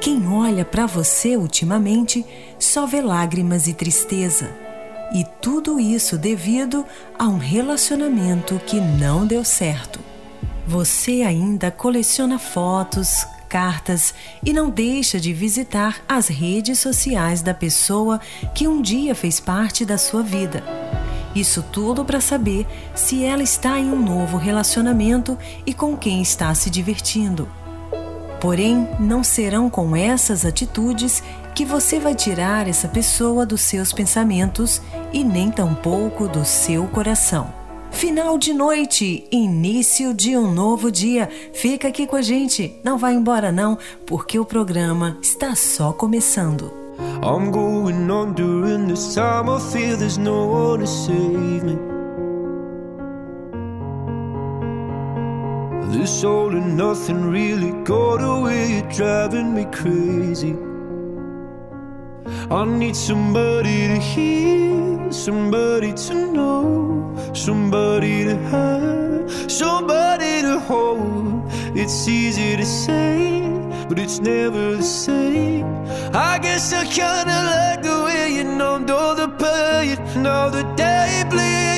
quem olha para você ultimamente só vê lágrimas e tristeza. E tudo isso devido a um relacionamento que não deu certo. Você ainda coleciona fotos, cartas e não deixa de visitar as redes sociais da pessoa que um dia fez parte da sua vida. Isso tudo para saber se ela está em um novo relacionamento e com quem está se divertindo. Porém, não serão com essas atitudes que você vai tirar essa pessoa dos seus pensamentos e nem tampouco do seu coração. Final de noite, início de um novo dia. Fica aqui com a gente, não vai embora não, porque o programa está só começando. I'm going on during time I feel there's no one to save me This all and nothing really got away, driving me crazy. I need somebody to hear, somebody to know, somebody to have, somebody to hold. It's easy to say, but it's never the same. I guess I kinda like the way you numbed all the pain. Now the day bleeds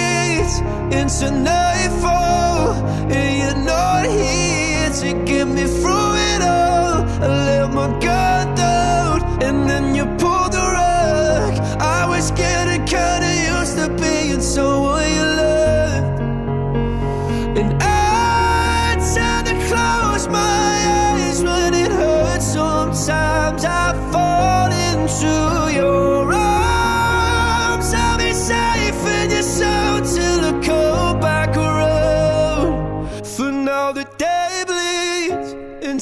into nightfall, and you're not here to get me through it all. I let my guard down, and then you pulled the rug. I was getting kinda used to being someone you loved,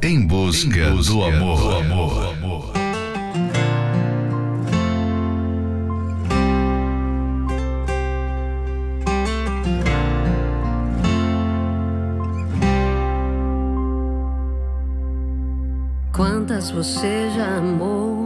Em busca, do amor. Do amor. Quantas você já amou?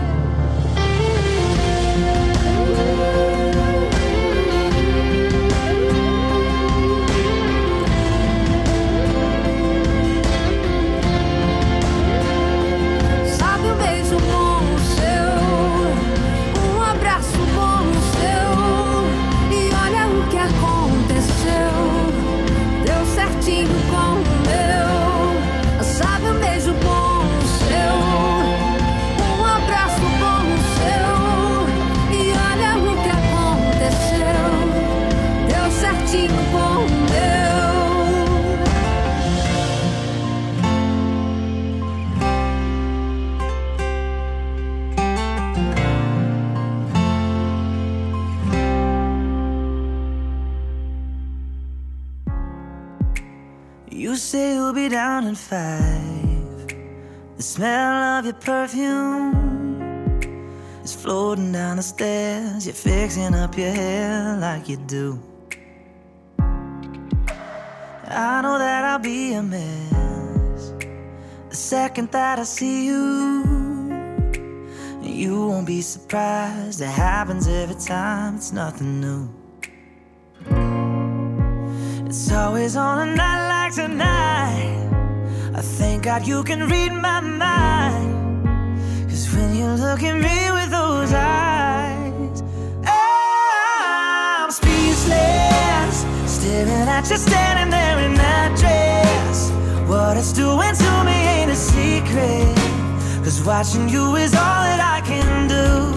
Down in five. The smell of your perfume is floating down the stairs. You're fixing up your hair like you do. I know that I'll be a mess the second that I see you. You won't be surprised, it happens every time, it's nothing new. It's always on a night like tonight. I thank God you can read my mind. Cause when you look at me with those eyes, I'm speechless. Staring at you standing there in that dress. What it's doing to me ain't a secret. Cause watching you is all that I can do.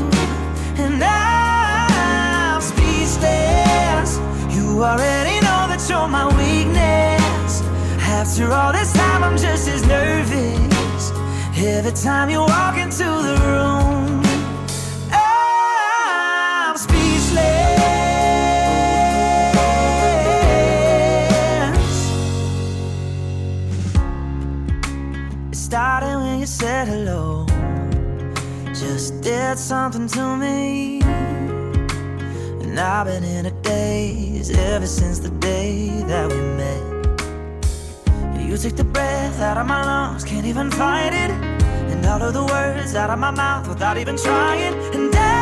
And I'm speechless. You already that my weakness. After all this time, I'm just as nervous. Every time you walk into the room, I'm speechless. It started when you said hello. Just did something to me. And I've been in a daze ever since the day that we met. You take the breath out of my lungs, can't even fight it. And all of the words out of my mouth without even trying. And I'm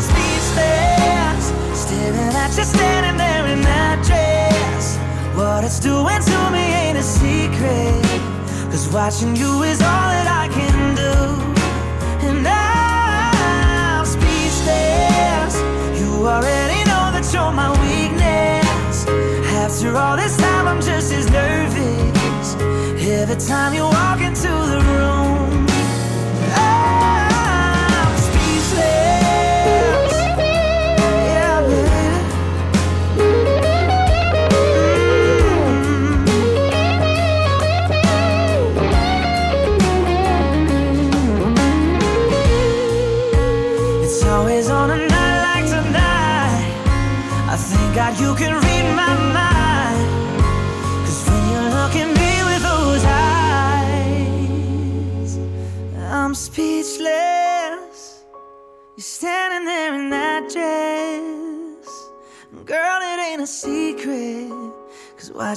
speechless, staring at you standing there in that dress. What it's doing to me ain't a secret. Cause watching you is all that I can do. Time you walk into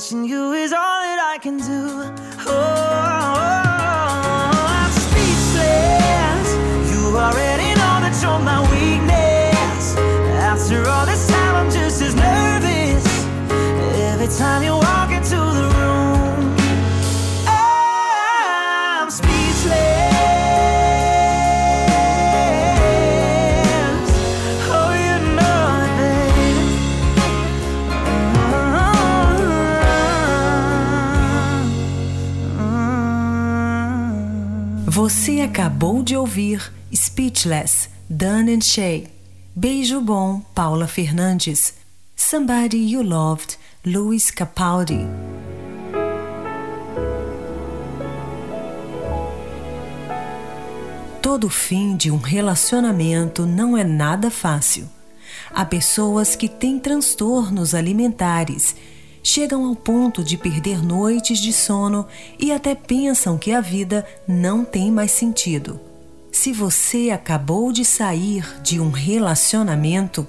watching you is all that I can do. Oh, I'm speechless. You already know that you're my weakness. After all this time, I'm just as nervous. Every time you acabou de ouvir Speechless, Dan and Shay. Beijo Bom, Paula Fernandes. Somebody You Loved, Louis Capaldi. Todo fim de um relacionamento não é nada fácil. Há pessoas que têm transtornos alimentares, chegam ao ponto de perder noites de sono e até pensam que a vida não tem mais sentido. Se você acabou de sair de um relacionamento,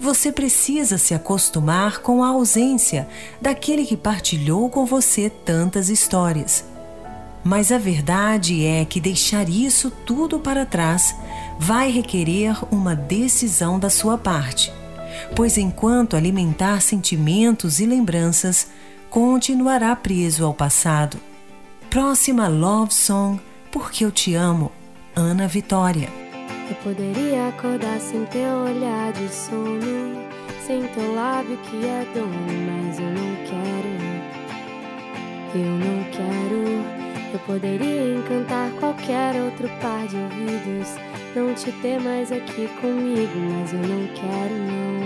você precisa se acostumar com a ausência daquele que partilhou com você tantas histórias. Mas a verdade é que deixar isso tudo para trás vai requerer uma decisão da sua parte, pois enquanto alimentar sentimentos e lembranças, continuará preso ao passado. Próxima Love Song Porque Eu Te Amo, Ana Vitória. Eu poderia acordar sem teu olhar de sono, sem teu lábio que é dono, mas eu não quero. Eu não quero. Eu poderia encantar qualquer outro par de ouvidos, não te ter mais aqui comigo, mas eu não quero, não.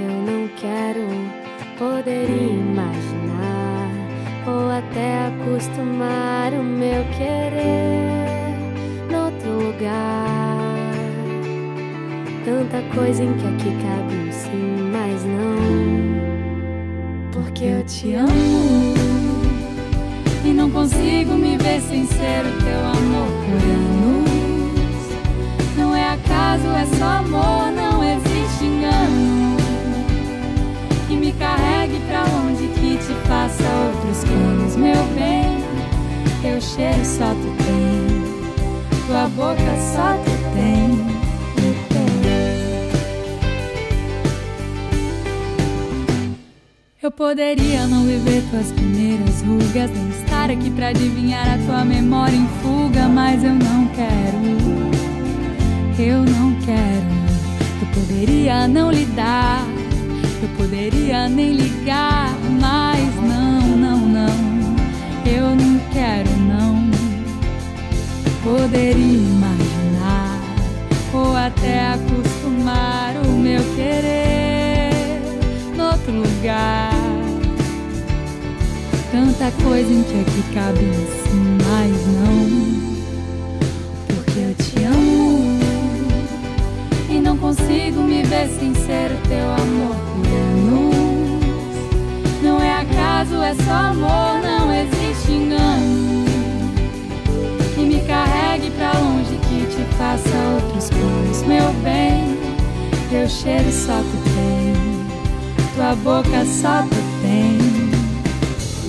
Eu não quero. Poderia imaginar ou até acostumar o meu querer noutro lugar. Tanta coisa em que aqui cabe sim, mas não. Porque eu te amo e não consigo me ver sem ser o teu amor por acaso, é só amor, não existe engano. Que me carregue pra longe, que te faça outros planos, meu bem. Teu cheiro só tu tem, tua boca só tu tem. Eu poderia não viver tuas primeiras rugas, nem estar aqui pra adivinhar a tua memória em fuga, não lidar, eu poderia nem ligar, mas não, não, não. Eu não quero, não. Poderia imaginar ou até acostumar o meu querer noutro lugar. Tanta coisa em que aqui cabe sim, mas não. Consigo me ver sem ser teu amor por anos. Não é acaso, é só amor, não existe engano. Que me carregue pra longe, que te faça outros planos, meu bem. Teu cheiro só tu tem, tua boca só tu tem.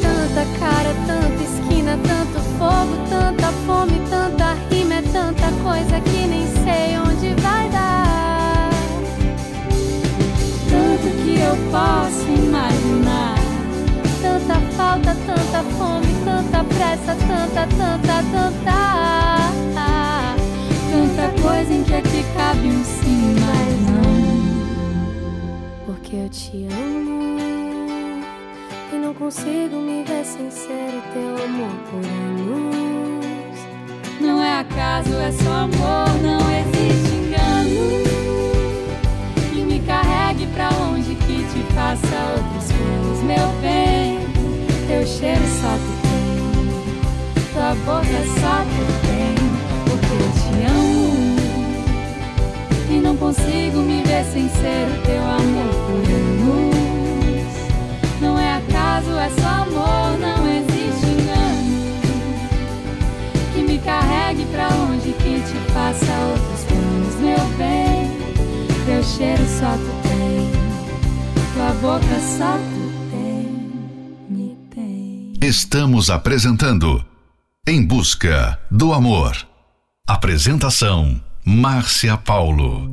Tanta cara, tanta esquina, tanto fogo, tanta fome, tanta rima, é tanta coisa que nem sei onde eu posso imaginar. Tanta falta, tanta fome, tanta pressa, tanta, tanta, tanta. Tanta coisa em que aqui cabe um sim, mas não. Porque eu te amo e não consigo me ver sem ser o teu amor por anos. Não é acaso, é só amor, não existe engano. Faça outros planos, meu bem. Teu cheiro só tu tem, tua boca só tu tem. Porque eu te amo e não consigo me ver sem ser o teu amor boca tem, me tem. Estamos apresentando Em Busca do Amor. Apresentação Márcia Paulo.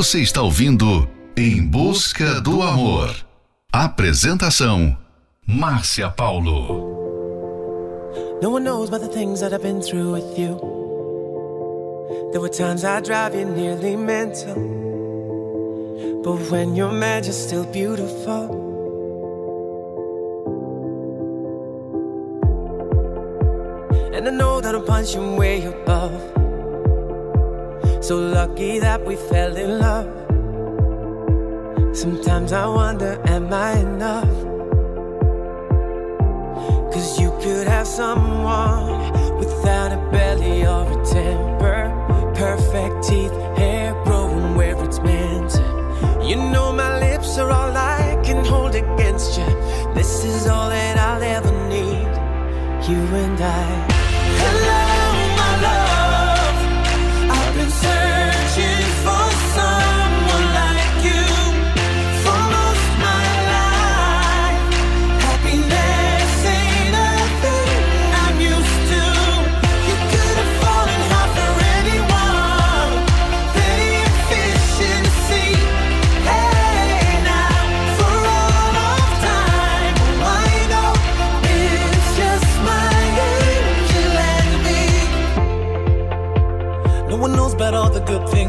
Você está ouvindo Em Busca do Amor. Apresentação: Márcia Paulo. No one knows about the things that I've been through with you. There were times I drive you nearly mental. But when you're mad, you're still beautiful. And I know that I'm punching way above. So lucky that we fell in love. Sometimes I wonder, am I enough? Cause you could have someone without a belly or a temper. Perfect teeth, hair growing where it's meant. You know my lips are all I can hold against you. This is all that I'll ever need. You and I.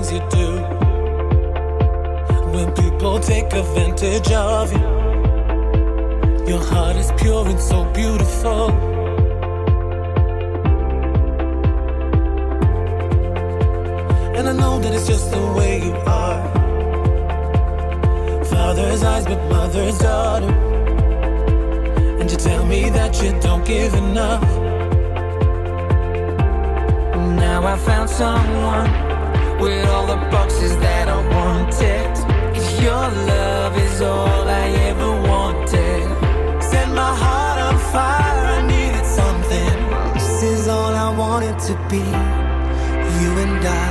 things you do when people take advantage of you. Your heart is pure and so beautiful. And I know that it's just the way you are. Father's eyes, but mother's daughter. And you tell me that you don't give enough. Now I found someone with all the boxes that I wanted. Your love is all I ever wanted. Set my heart on fire, I needed something. This is all I wanted to be, you and I.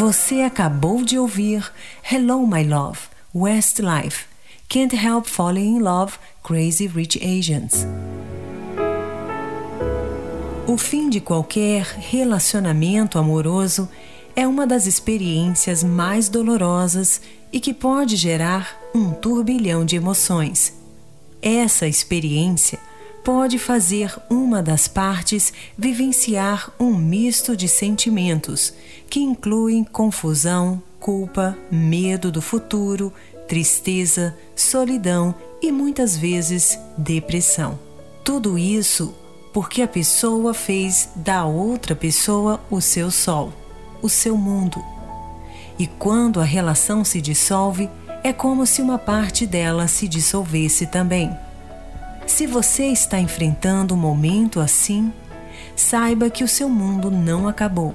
Você acabou de ouvir Hello My Love, Westlife, Can't Help Falling in Love, Crazy Rich Asians. O fim de qualquer relacionamento amoroso é uma das experiências mais dolorosas e que pode gerar um turbilhão de emoções. Essa experiência pode fazer uma das partes vivenciar um misto de sentimentos que incluem confusão, culpa, medo do futuro, tristeza, solidão e muitas vezes depressão. Tudo isso porque a pessoa fez da outra pessoa o seu sol, o seu mundo. E quando a relação se dissolve, é como se uma parte dela se dissolvesse também. Se você está enfrentando um momento assim, saiba que o seu mundo não acabou.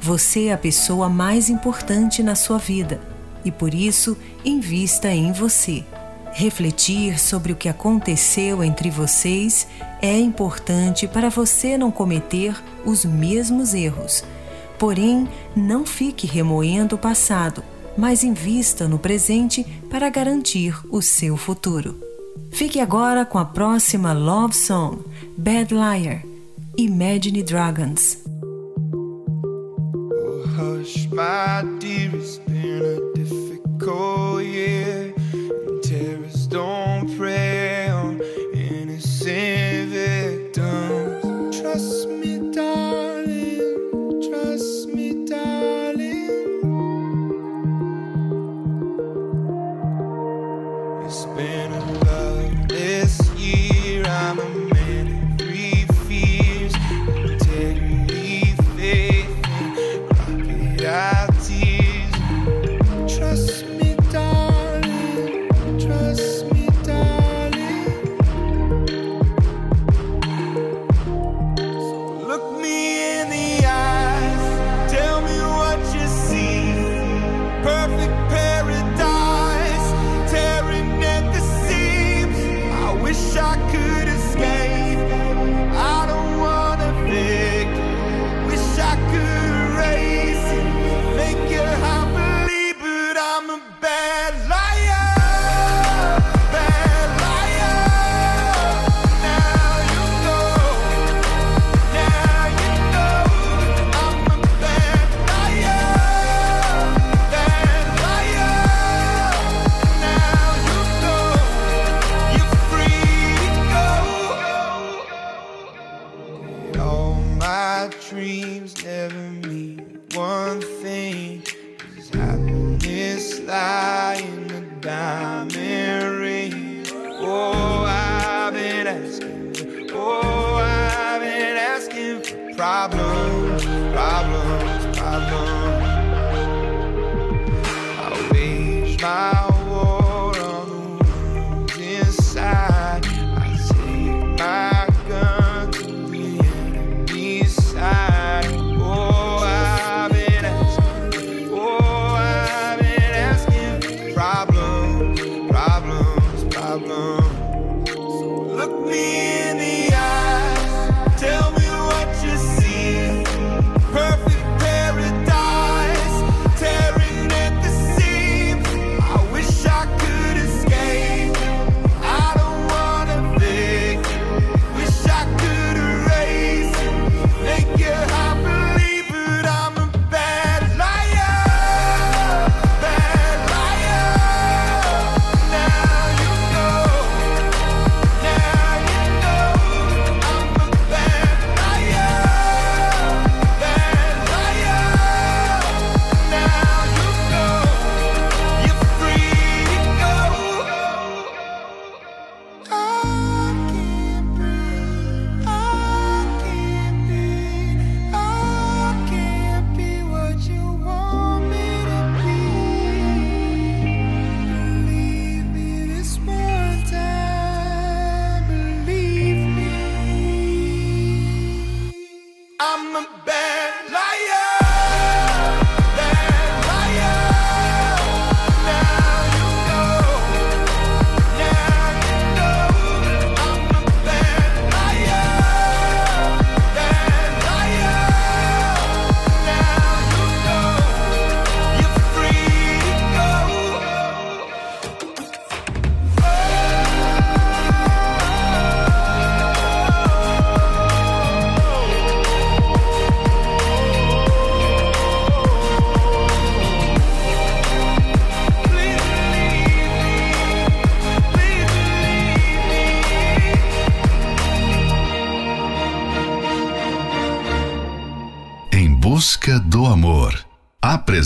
Você é a pessoa mais importante na sua vida e por isso invista em você. Refletir sobre o que aconteceu entre vocês é importante para você não cometer os mesmos erros. Porém, não fique remoendo o passado, mas invista no presente para garantir o seu futuro. Fique agora com a próxima love song, Bad Liar, Imagine Dragons. Oh, hush, my dear, it's been a difficult year. And terrorists don't prey on innocent victims. Trust me,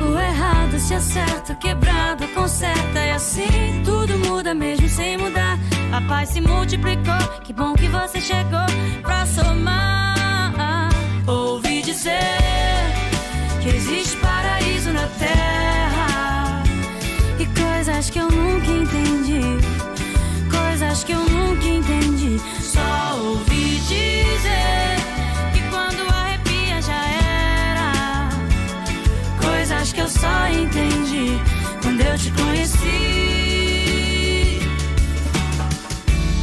O errado se acerta, quebrado conserta. E assim tudo muda mesmo sem mudar. A paz se multiplicou, que bom que você chegou pra somar. Ouvi dizer que existe paraíso na terra. E coisas que eu nunca entendi. Coisas que eu nunca entendi. Só ouvi dizer Coisas que eu só entendi quando eu te conheci.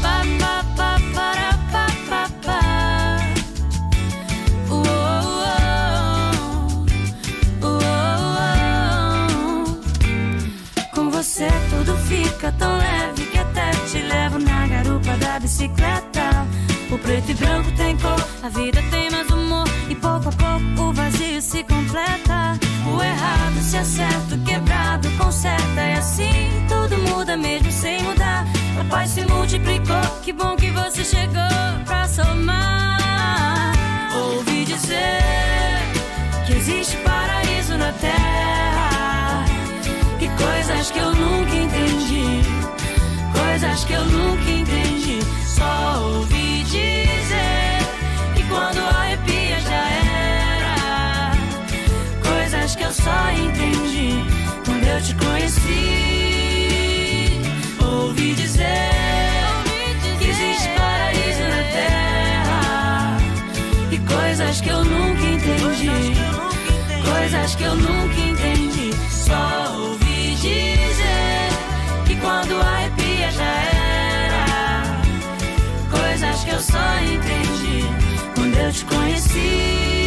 Pa, pa, pa, para, pa, pa, pa. Uou, uou, uou. Com você tudo fica tão leve que até te levo na garupa da bicicleta. O preto e branco tem cor, a vida tem mais humor. E pouco a pouco o vazio se completa. Errado se acerta, o quebrado conserta. E assim tudo muda mesmo sem mudar. A paz se multiplicou, que bom que você chegou pra somar. Ouvi dizer que existe paraíso na terra. E coisas que eu nunca entendi. Coisas que eu nunca entendi. Só ouvi só entendi quando eu te conheci. Ouvi dizer, que existe paraíso na terra e coisas que eu nunca entendi. Coisas que eu nunca entendi. Só ouvi dizer que quando a arrepia já era. Coisas que eu só entendi quando eu te conheci.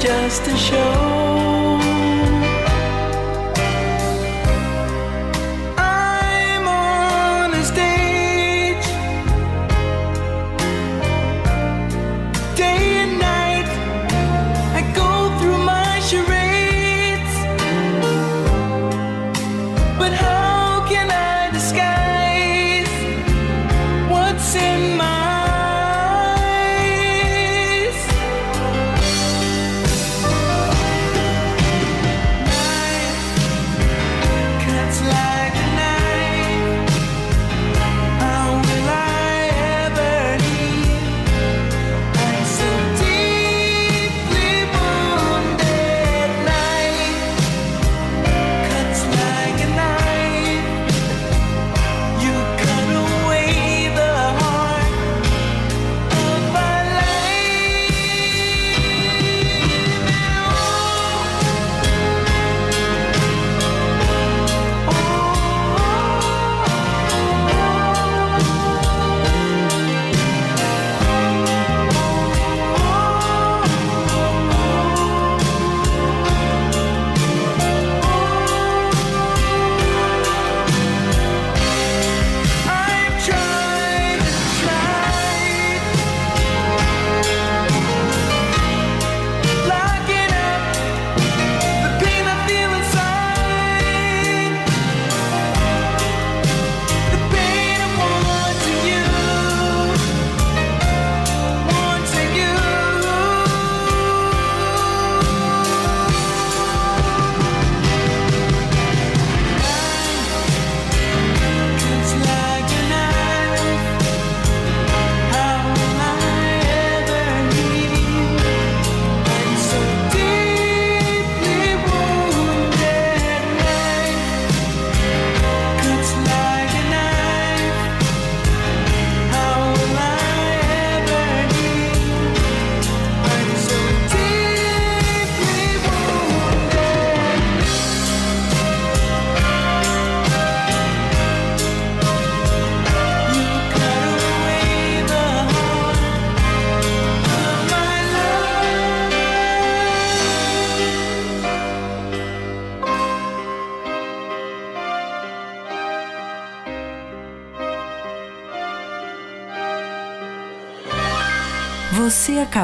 just a show.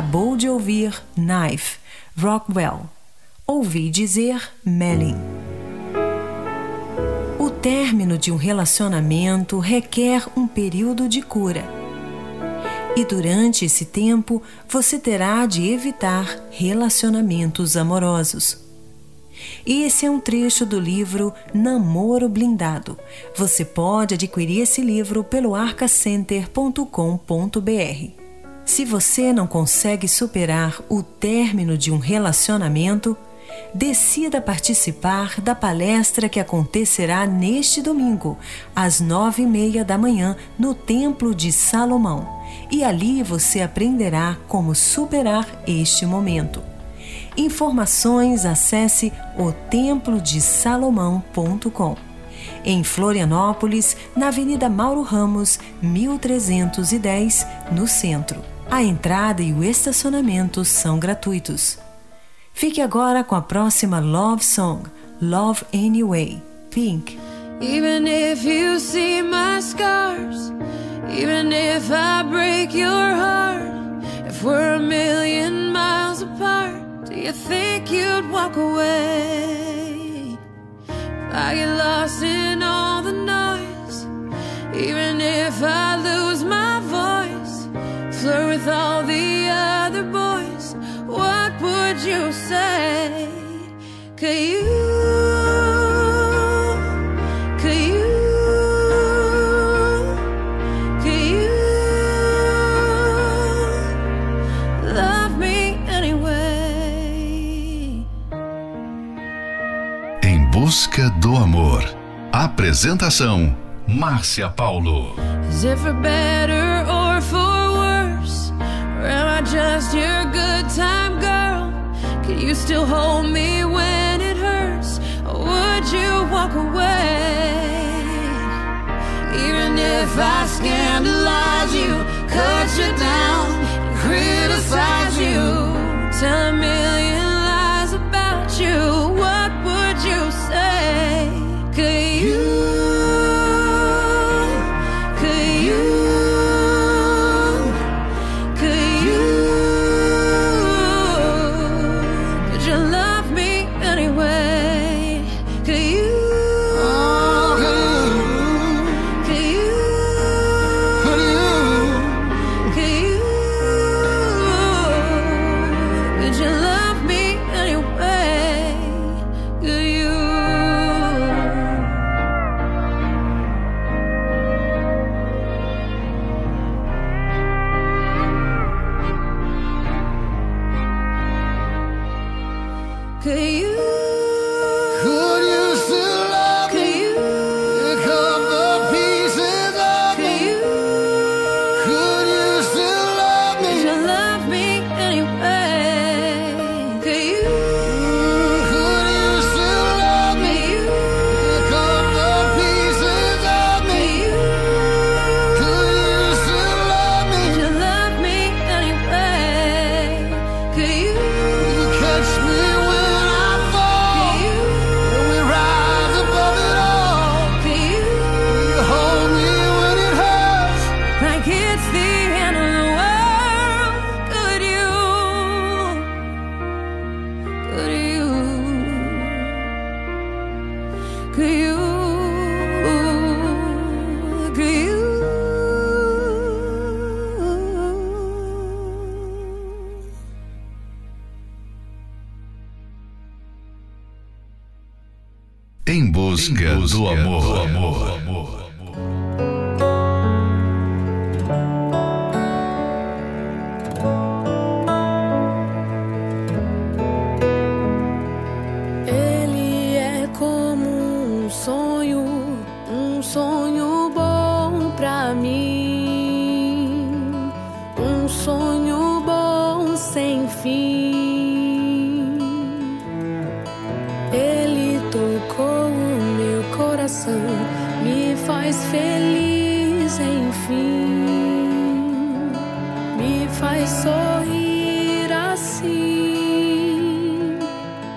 Acabou de ouvir Knife, Rockwell. Ouvi dizer Melling. O término de um relacionamento requer um período de cura. E durante esse tempo você terá de evitar relacionamentos amorosos. Esse é um trecho do livro Namoro Blindado. Você pode adquirir esse livro pelo arcacenter.com.br. Se você não consegue superar o término de um relacionamento, decida participar da palestra que acontecerá neste domingo, às nove e meia da manhã, no Templo de Salomão. E ali você aprenderá como superar este momento. Informações acesse otemplodesalomão.com. Em Florianópolis, na Avenida Mauro Ramos, 1310, no centro. A entrada e o estacionamento são gratuitos. Fique agora com a próxima Love Song, Love Anyway, Pink. Even if you see my scars, even if I break your heart, if we're a million miles apart, do you think you'd walk away? If I get lost in all the noise, even if I lose flirt with all the other boys, what would you say? Could you? Could you? Could you love me anyway? Em busca do amor. Apresentação: Márcia Paulo. Just your good time girl? Can you still hold me when it hurts? Or would you walk away? Even if I scandalize you, cut you down, criticize you, tell a million lies about you, what would you say? Could you? Busca, faz sorrir assim.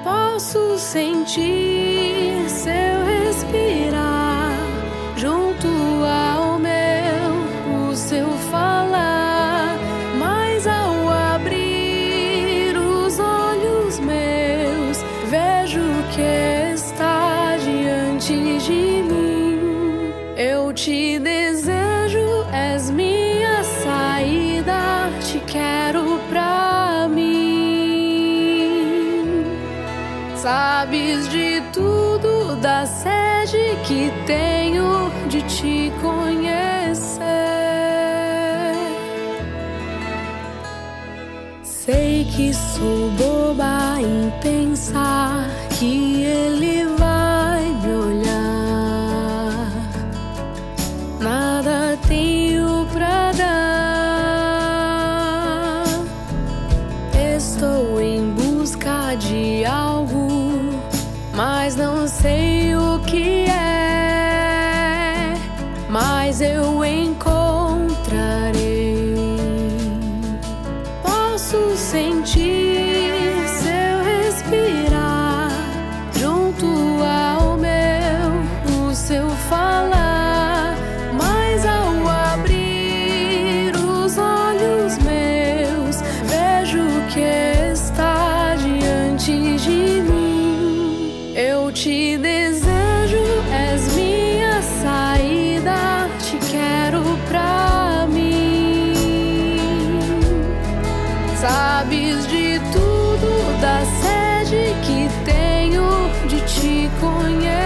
Posso sentir tenho de te conhecer. Sei que sou boba em pensar que conheço conhece.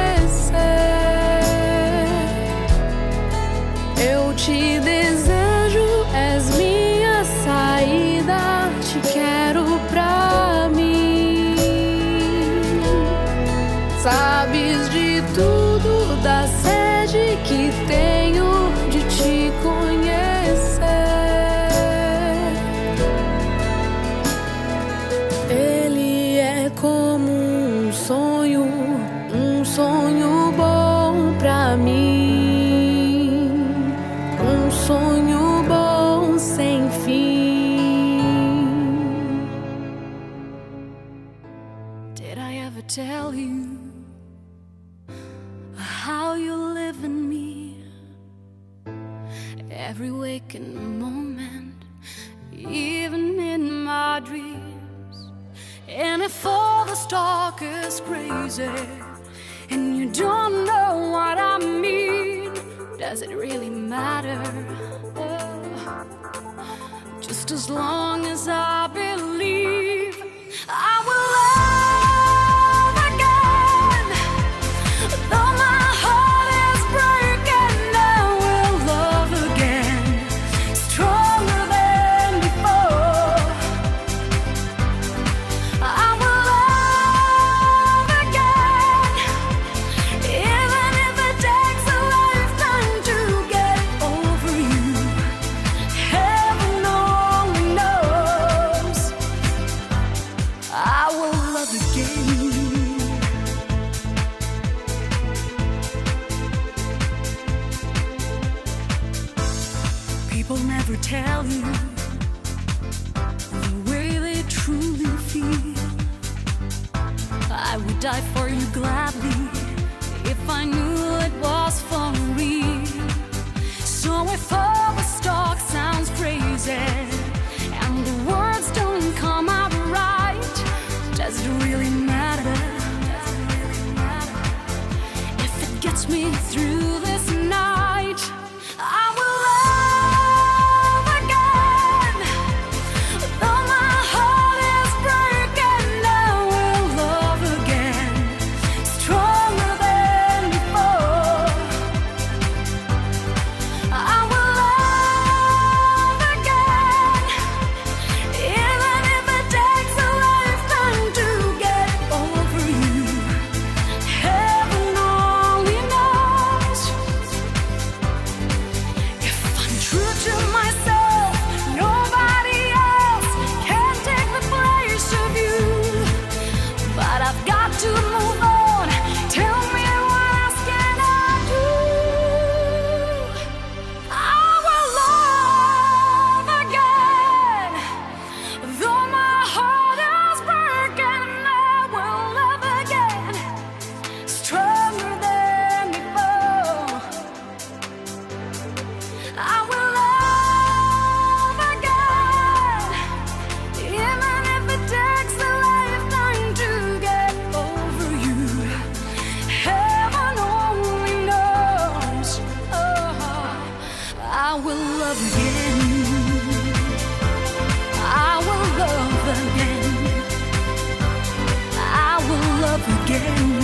and you don't know what I mean, does it really matter? Just as long as I've been. People never tell you the way they truly feel. I would die for you gladly if I knew it was for. again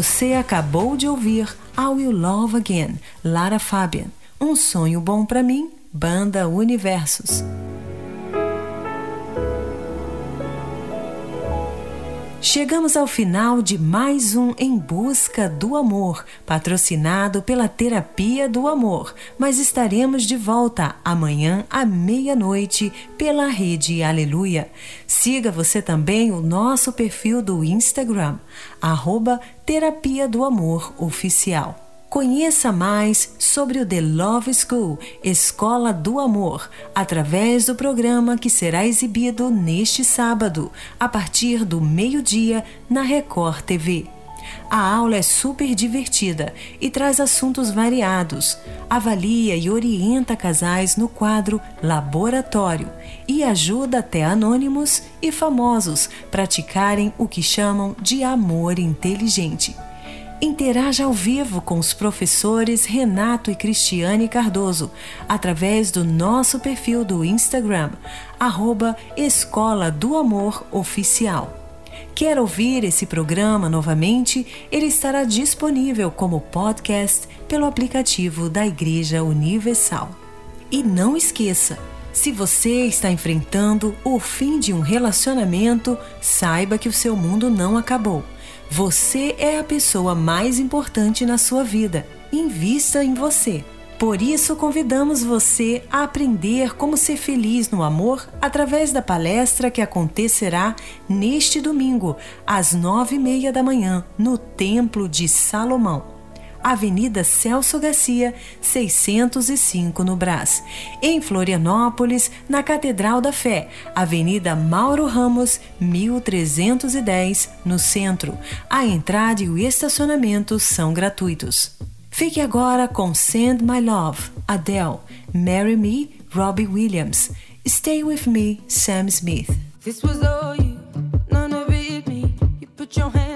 Você acabou de ouvir I Will Love Again, Lara Fabian. Um sonho bom para mim, Banda Universos. Chegamos ao final de mais um Em Busca do Amor, patrocinado pela Terapia do Amor, mas estaremos de volta amanhã à meia-noite pela rede Aleluia. Siga você também o nosso perfil do Instagram, arroba Terapia do Amor Oficial. Conheça mais sobre o The Love School, Escola do Amor, através do programa que será exibido neste sábado, a partir do meio-dia, na Record TV. A aula é super divertida e traz assuntos variados. Avalia e orienta casais no quadro Laboratório e ajuda até anônimos e famosos praticarem o que chamam de amor inteligente. Interaja ao vivo com os professores Renato e Cristiane Cardoso através do nosso perfil do Instagram, arroba Escola do Amor Oficial. Quer ouvir esse programa novamente? Ele estará disponível como podcast pelo aplicativo da Igreja Universal. E não esqueça, se você está enfrentando o fim de um relacionamento, saiba que o seu mundo não acabou. Você é a pessoa mais importante na sua vida. Invista em você. Por isso, convidamos você a aprender como ser feliz no amor através da palestra que acontecerá neste domingo, às nove e meia da manhã, no Templo de Salomão. Avenida Celso Garcia, 605 no Brás. Em Florianópolis, na Catedral da Fé, Avenida Mauro Ramos, 1310, no centro. A entrada e o estacionamento são gratuitos. Fique agora com Send My Love, Adele, Marry Me, Robbie Williams, Stay With Me, Sam Smith. This was all you, none of it me. You put your hands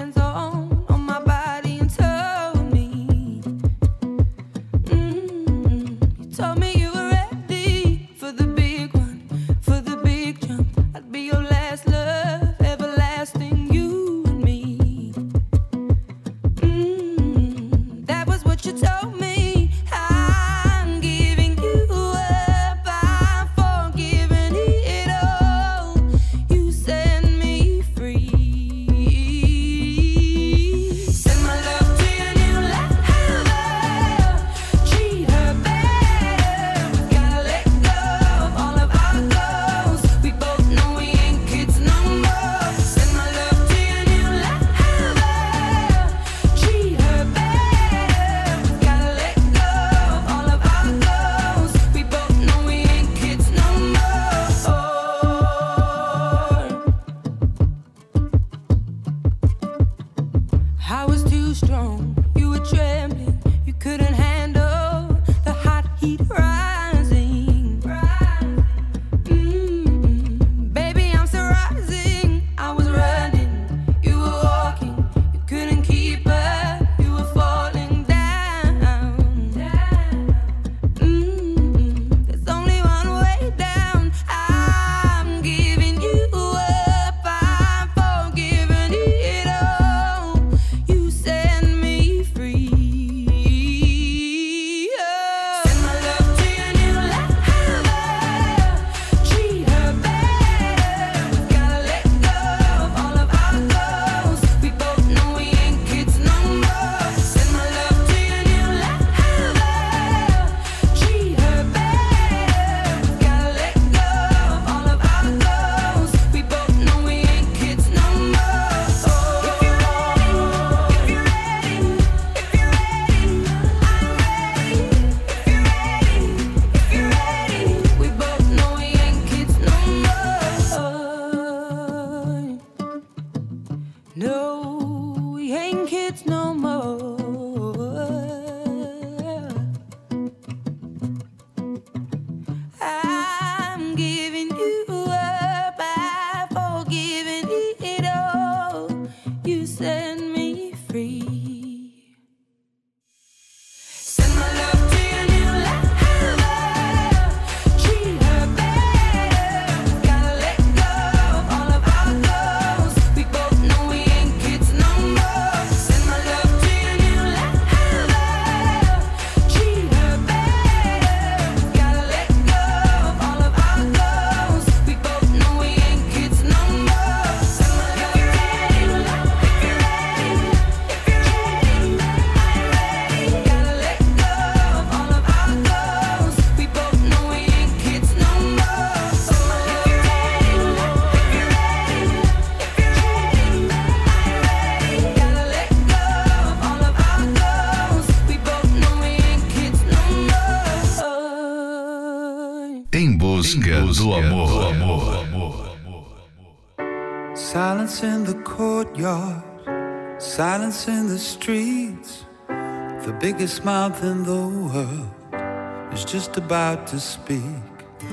biggest mouth in the world is just about to speak.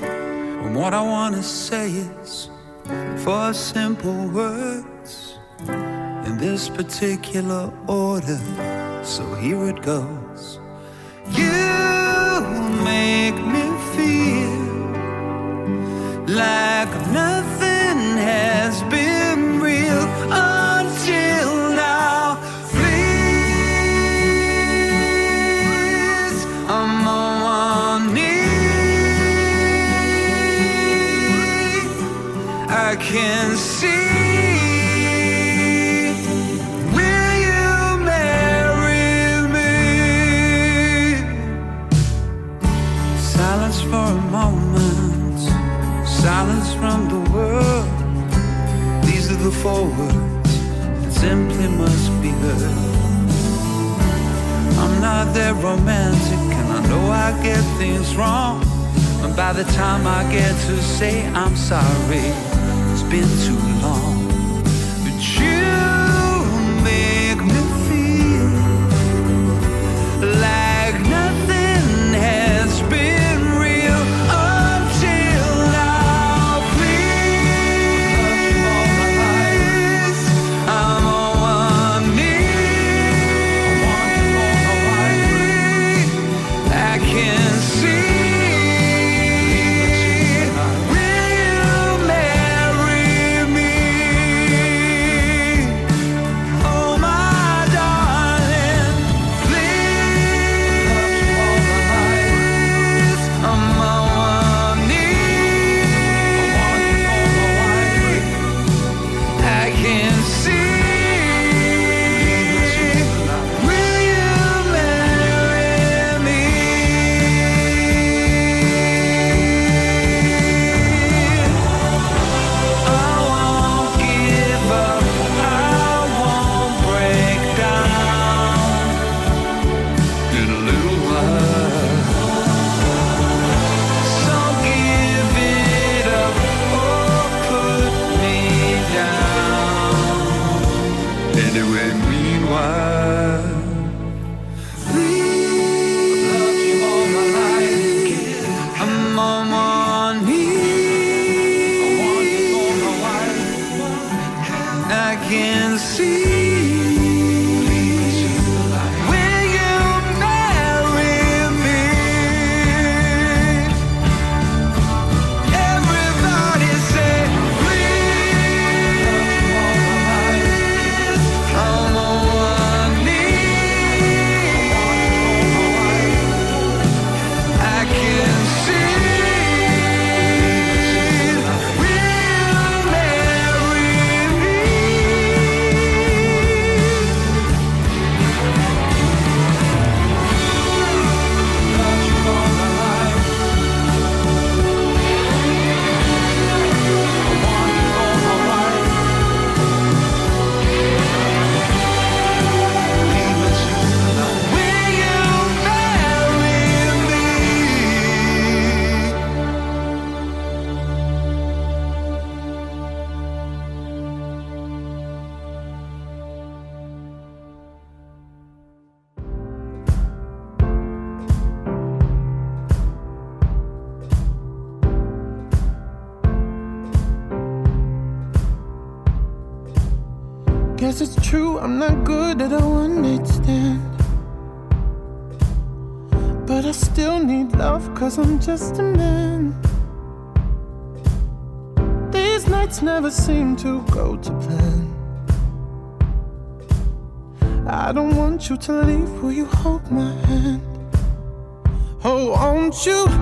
And what I want to say is four simple words in this particular order. So here it goes. You make me feel like nothing has been. The for words that simply must be heard. I'm not that romantic, and I know I get things wrong. And by the time I get to say I'm sorry, it's been too long. to go to plan. I don't want you to leave. Will you hold my hand? Oh, won't you?